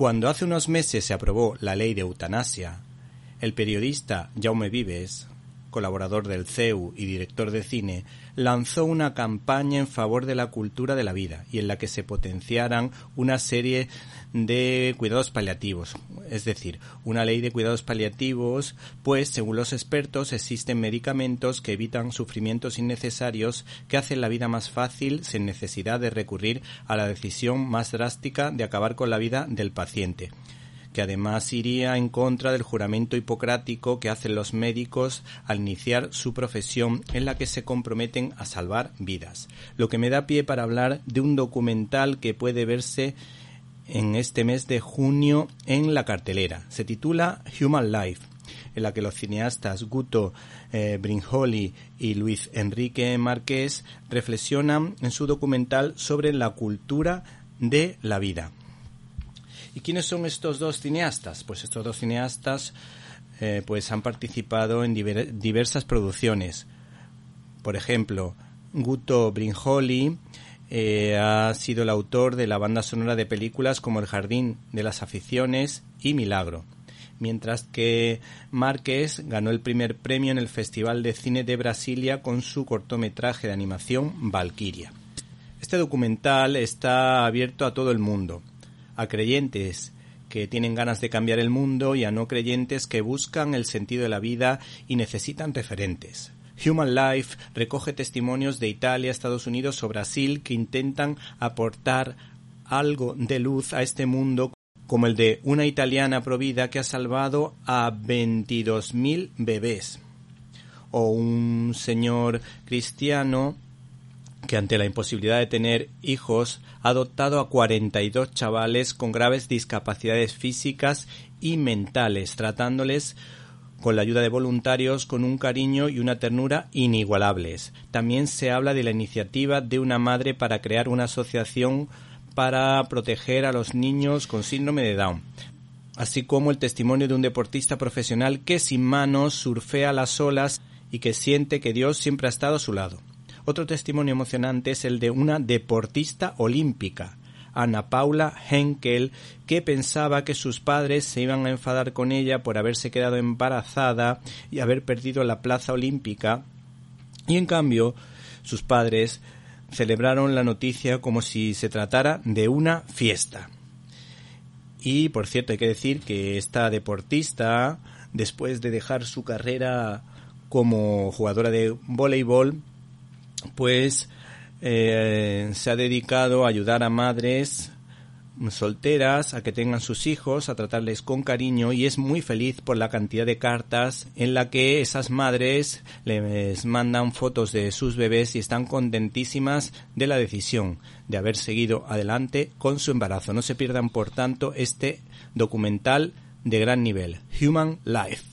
Cuando hace unos meses se aprobó la ley de eutanasia, el periodista Jaume Vives, colaborador del CEU y director de cine, lanzó una campaña en favor de la cultura de la vida y en la que se potenciaran una serie de cuidados paliativos, es decir, una ley de cuidados paliativos, pues según los expertos existen medicamentos que evitan sufrimientos innecesarios que hacen la vida más fácil sin necesidad de recurrir a la decisión más drástica de acabar con la vida del paciente que además iría en contra del juramento hipocrático que hacen los médicos al iniciar su profesión en la que se comprometen a salvar vidas. Lo que me da pie para hablar de un documental que puede verse en este mes de junio en la cartelera. Se titula Human Life en la que los cineastas Guto eh, Brinjoli y Luis Enrique Márquez reflexionan en su documental sobre la cultura de la vida. ¿Y quiénes son estos dos cineastas? Pues estos dos cineastas eh, pues han participado en diversas producciones. Por ejemplo, Guto Brinjoli eh, ha sido el autor de la banda sonora de películas como El Jardín de las Aficiones y Milagro, mientras que Márquez ganó el primer premio en el Festival de Cine de Brasilia con su cortometraje de animación Valkyria. Este documental está abierto a todo el mundo a creyentes que tienen ganas de cambiar el mundo y a no creyentes que buscan el sentido de la vida y necesitan referentes. Human Life recoge testimonios de Italia, Estados Unidos o Brasil que intentan aportar algo de luz a este mundo como el de una italiana provida que ha salvado a 22.000 bebés o un señor cristiano que ante la imposibilidad de tener hijos ha adoptado a 42 chavales con graves discapacidades físicas y mentales, tratándoles con la ayuda de voluntarios con un cariño y una ternura inigualables. También se habla de la iniciativa de una madre para crear una asociación para proteger a los niños con síndrome de Down, así como el testimonio de un deportista profesional que sin manos surfea las olas y que siente que Dios siempre ha estado a su lado. Otro testimonio emocionante es el de una deportista olímpica, Ana Paula Henkel, que pensaba que sus padres se iban a enfadar con ella por haberse quedado embarazada y haber perdido la plaza olímpica, y en cambio sus padres celebraron la noticia como si se tratara de una fiesta. Y por cierto, hay que decir que esta deportista, después de dejar su carrera como jugadora de voleibol, pues eh, se ha dedicado a ayudar a madres solteras a que tengan sus hijos, a tratarles con cariño y es muy feliz por la cantidad de cartas en la que esas madres les mandan fotos de sus bebés y están contentísimas de la decisión de haber seguido adelante con su embarazo. No se pierdan por tanto este documental de gran nivel, Human Life.